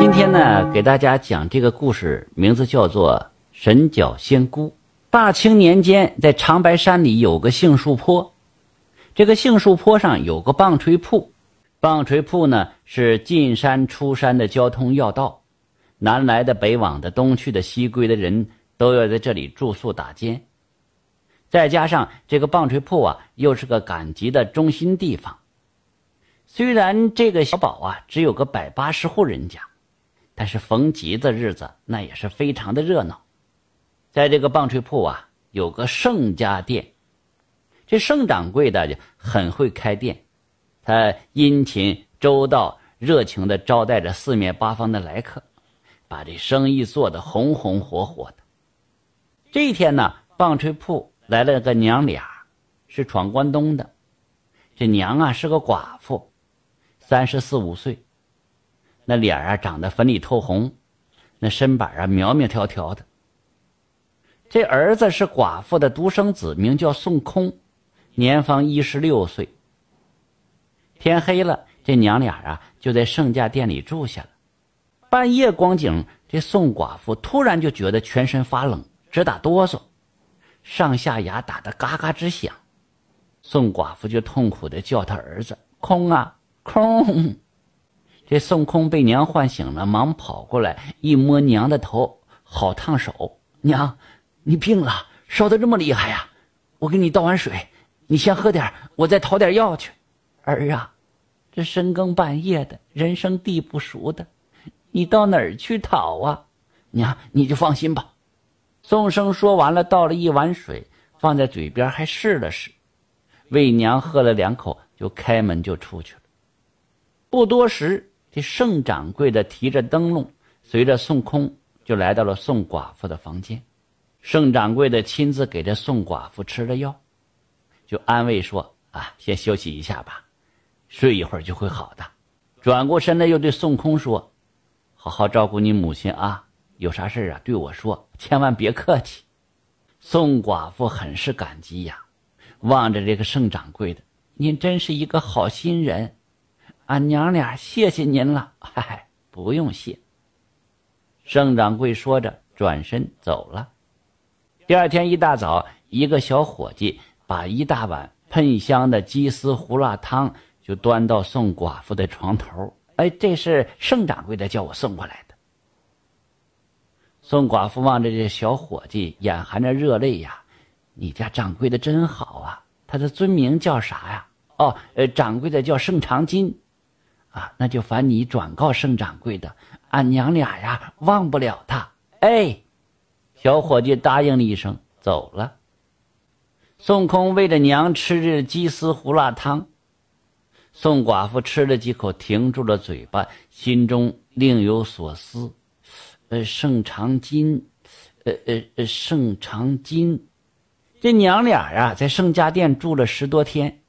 今天呢，给大家讲这个故事，名字叫做《神脚仙姑》。大清年间，在长白山里有个杏树坡，这个杏树坡上有个棒槌铺，棒槌铺呢是进山出山的交通要道，南来的、北往的、东去的、西归的人都要在这里住宿打尖。再加上这个棒槌铺啊，又是个赶集的中心地方。虽然这个小堡啊只有个百八十户人家，但是逢集的日子那也是非常的热闹。在这个棒槌铺啊，有个盛家店，这盛掌柜的就很会开店，他殷勤周到、热情的招待着四面八方的来客，把这生意做得红红火火的。这一天呢，棒槌铺来了个娘俩，是闯关东的。这娘啊是个寡妇，三十四五岁，那脸啊长得粉里透红，那身板啊苗苗条条的。这儿子是寡妇的独生子，名叫宋空，年方一十六岁。天黑了，这娘俩啊就在圣家店里住下了。半夜光景，这宋寡妇突然就觉得全身发冷，直打哆嗦，上下牙打得嘎嘎直响。宋寡妇就痛苦的叫他儿子空啊空。这宋空被娘唤醒了，忙跑过来一摸娘的头，好烫手，娘。你病了，烧得这么厉害呀！我给你倒碗水，你先喝点，我再讨点药去。儿啊，这深更半夜的，人生地不熟的，你到哪儿去讨啊？娘，你就放心吧。宋生说完了，倒了一碗水，放在嘴边，还试了试，为娘喝了两口，就开门就出去了。不多时，这盛掌柜的提着灯笼，随着宋空就来到了宋寡妇的房间。盛掌柜的亲自给这宋寡妇吃了药，就安慰说：“啊，先休息一下吧，睡一会儿就会好的。”转过身来又对宋空说：“好好照顾你母亲啊，有啥事啊对我说，千万别客气。”宋寡妇很是感激呀，望着这个盛掌柜的：“您真是一个好心人，俺娘俩谢谢您了。”“嗨，不用谢。”盛掌柜说着，转身走了。第二天一大早，一个小伙计把一大碗喷香的鸡丝胡辣汤就端到宋寡妇的床头。哎，这是盛掌柜的叫我送过来的。宋寡妇望着这小伙计，眼含着热泪呀：“你家掌柜的真好啊！他的尊名叫啥呀？哦，呃，掌柜的叫盛长金，啊，那就烦你转告盛掌柜的，俺娘俩呀忘不了他。哎。”小伙计答应了一声，走了。宋空为着娘吃着鸡丝胡辣汤，宋寡妇吃了几口，停住了嘴巴，心中另有所思。呃，盛长金，呃呃呃，盛长金，这娘俩呀，在盛家店住了十多天，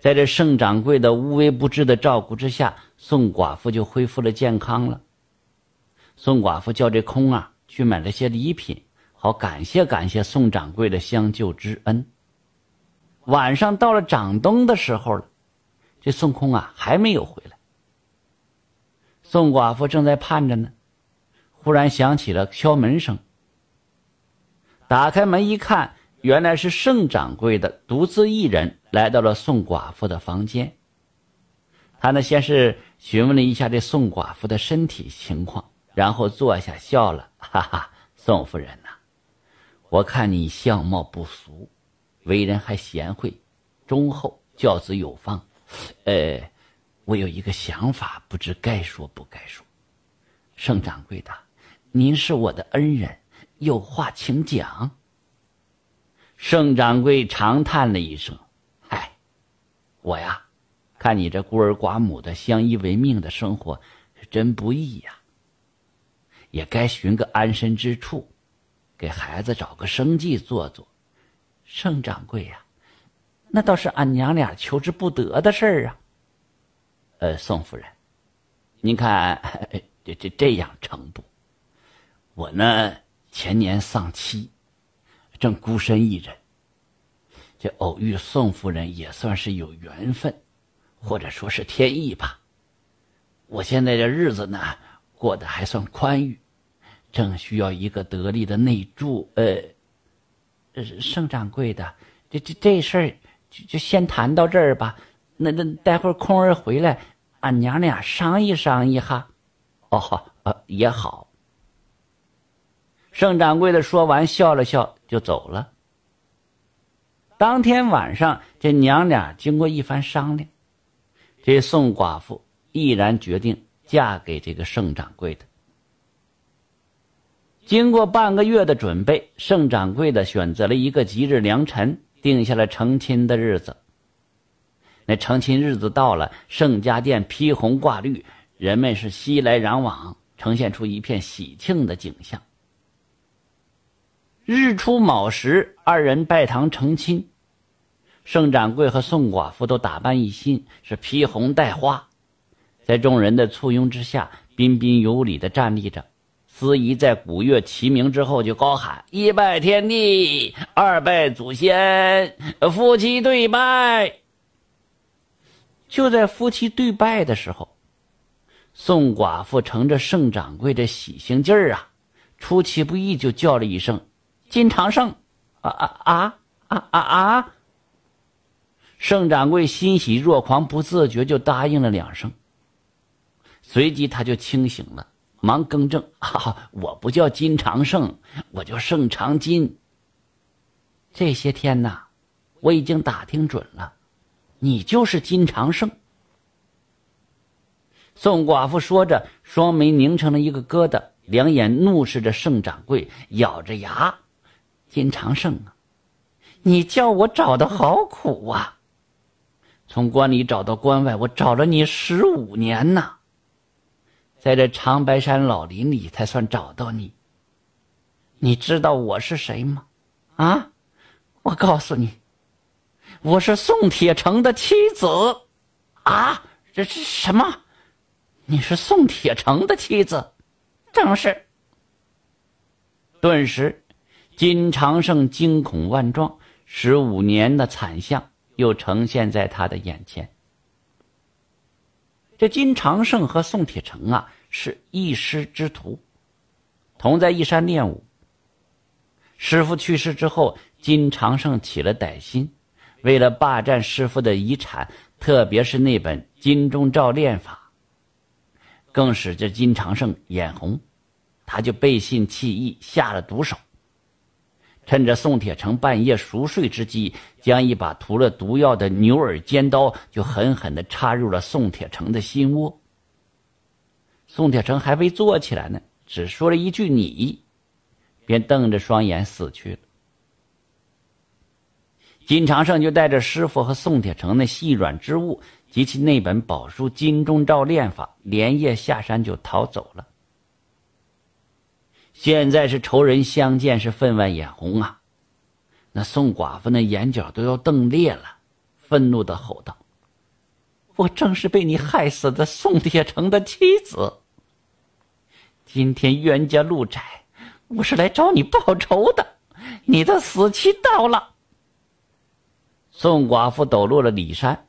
在这盛掌柜的无微不至的照顾之下，宋寡妇就恢复了健康了。宋寡妇叫这空啊。去买了些礼品，好感谢感谢宋掌柜的相救之恩。晚上到了掌灯的时候了，这孙空啊还没有回来。宋寡妇正在盼着呢，忽然响起了敲门声。打开门一看，原来是盛掌柜的独自一人来到了宋寡妇的房间。他呢先是询问了一下这宋寡妇的身体情况。然后坐下笑了，哈哈，宋夫人呐，我看你相貌不俗，为人还贤惠，忠厚，教子有方，呃，我有一个想法，不知该说不该说。盛掌柜的，您是我的恩人，有话请讲。盛掌柜长叹了一声：“，我呀，看你这孤儿寡母的相依为命的生活，是真不易呀。”也该寻个安身之处，给孩子找个生计做做。盛掌柜呀，那倒是俺娘俩求之不得的事儿啊。呃，宋夫人，您看这这这样成不？我呢前年丧妻，正孤身一人，这偶遇宋夫人也算是有缘分，或者说是天意吧。我现在这日子呢。过得还算宽裕，正需要一个得力的内助。呃，盛掌柜的，这这这事儿就就先谈到这儿吧。那那待会儿空儿回来，俺娘俩商议商议哈。哦，呃，也好。盛掌柜的说完，笑了笑就走了。当天晚上，这娘俩经过一番商量，这宋寡妇毅然决定嫁给这个盛掌柜的。经过半个月的准备，盛掌柜的选择了一个吉日良辰，定下了成亲的日子。那成亲日子到了，盛家店披红挂绿，人们是熙来攘往，呈现出一片喜庆的景象。日出卯时，二人拜堂成亲。盛掌柜和宋寡妇都打扮一新，是披红戴花，在众人的簇拥之下，彬彬有礼的站立着。司仪在鼓乐齐鸣之后，就高喊：“一拜天地，二拜祖先，夫妻对拜。”就在夫妻对拜的时候，宋寡妇乘着盛掌柜这喜兴劲儿啊，出其不意就叫了一声。金长胜，啊啊啊啊啊啊！盛掌柜欣喜若狂，不自觉就答应了两声。随即他就清醒了，忙更正：“哈啊，我不叫金长胜，我叫盛长金。这些天呐，我已经打听准了，你就是金长胜。”宋寡妇说着，双眉拧成了一个疙瘩，两眼怒视着盛掌柜，咬着牙。金长胜啊，你叫我找的好苦啊！从关里找到关外，我找了你十五年呐，在这长白山老林里才算找到你。你知道我是谁吗？啊，我告诉你，我是宋铁成的妻子。啊，这是什么？你是宋铁成的妻子？正是。顿时。金长胜惊恐万状，十五年的惨象又呈现在他的眼前。这金长胜和宋铁成啊，是一师之徒，同在一山练武。师傅去世之后，金长胜起了歹心，为了霸占师傅的遗产，特别是那本《金钟罩练法》，更使这金长胜眼红，他就背信弃义，下了毒手。趁着宋铁成半夜熟睡之际，将一把涂了毒药的牛耳尖刀就狠狠地插入了宋铁成的心窝。宋铁成还未坐起来呢，只说了一句“你”，便瞪着双眼死去了。金长胜就带着师傅和宋铁成那细软之物及其那本宝书《金钟罩练法》，连夜下山就逃走了。现在是仇人相见，是分外眼红啊！那宋寡妇那眼角都要瞪裂了，愤怒的吼道：“我正是被你害死的宋铁成的妻子。今天冤家路窄，我是来找你报仇的。你的死期到了。”宋寡妇抖落了里衫，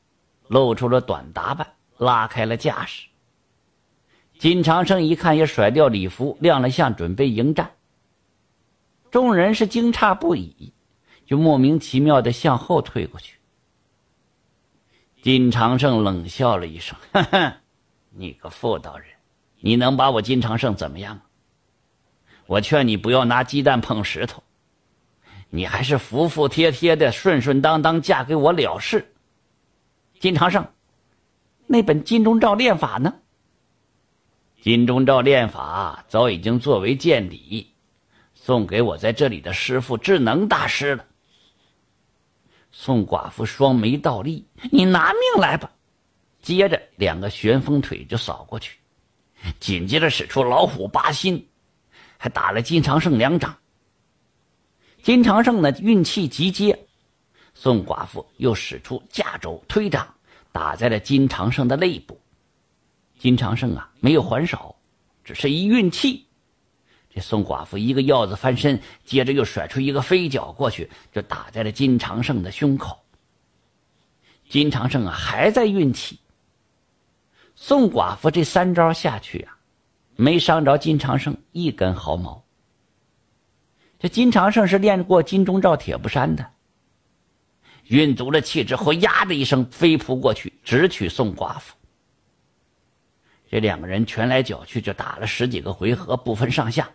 露出了短打扮，拉开了架势。金长生一看，也甩掉礼服，亮了相，准备迎战。众人是惊诧不已，就莫名其妙的向后退过去。金长胜冷笑了一声：“哼哼，你个妇道人，你能把我金长胜怎么样？我劝你不要拿鸡蛋碰石头，你还是服服帖帖的、顺顺当当嫁给我了事。”金长胜，那本金钟罩练法呢？金钟罩练法早已经作为见礼，送给我在这里的师傅智能大师了。宋寡妇双眉倒立：“你拿命来吧！”接着两个旋风腿就扫过去，紧接着使出老虎拔心，还打了金长胜两掌。金长胜呢运气极接，宋寡妇又使出架肘推掌，打在了金长胜的肋部。金长胜啊，没有还手，只是一运气，这宋寡妇一个鹞子翻身，接着又甩出一个飞脚过去，就打在了金长胜的胸口。金长胜啊，还在运气。宋寡妇这三招下去啊，没伤着金长胜一根毫毛。这金长胜是练过金钟罩铁布衫的，运足了气之后，呀的一声飞扑过去，直取宋寡妇。这两个人拳来脚去，就打了十几个回合，不分上下。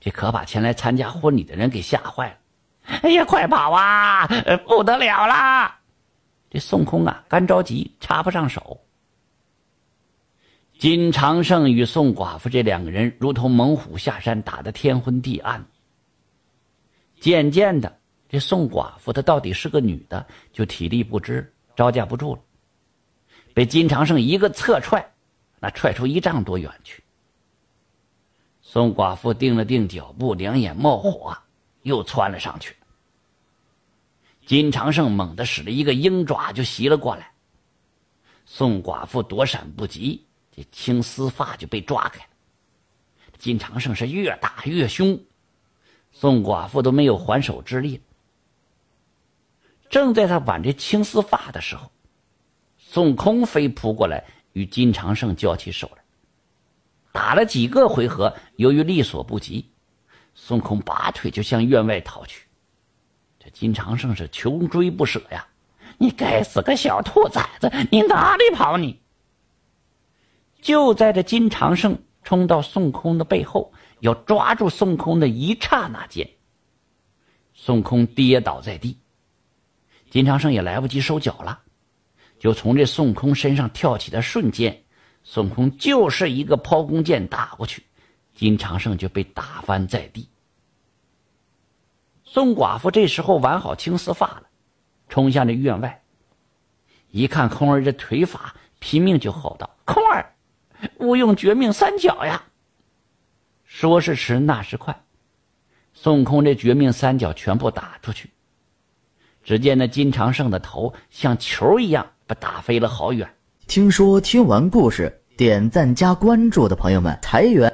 这可把前来参加婚礼的人给吓坏了。哎呀，快跑啊！不得了啦！这孙悟空啊，干着急，插不上手。金长胜与宋寡妇这两个人如同猛虎下山，打得天昏地暗。渐渐的，这宋寡妇她到底是个女的，就体力不支，招架不住了，被金长胜一个侧踹，那踹出一丈多远去。宋寡妇定了定脚步，两眼冒火，又窜了上去。金长胜猛地使了一个鹰爪，就袭了过来。宋寡妇躲闪不及，这青丝发就被抓开了。金长胜是越打越凶，宋寡妇都没有还手之力。正在他挽这青丝发的时候，孙悟空飞扑过来，与金长胜交起手来。打了几个回合，由于力所不及，孙悟空拔腿就向院外逃去。这金长胜是穷追不舍呀！你该死个小兔崽子，你哪里跑你？就在这金长胜冲到孙悟空的背后，要抓住孙悟空的一刹那间，孙悟空跌倒在地，金长胜也来不及收脚了，就从这孙悟空身上跳起的瞬间。孙悟空就是一个抛弓箭打过去，金长胜就被打翻在地。宋寡妇这时候挽好青丝发了，冲向这院外，一看空儿这腿法，拼命就吼道：“空儿，勿用绝命三角呀！”说时迟，那时快，孙悟空这绝命三角全部打出去，只见那金长胜的头像球一样打飞了好远。听说听完故事，点赞加关注的朋友们，裁员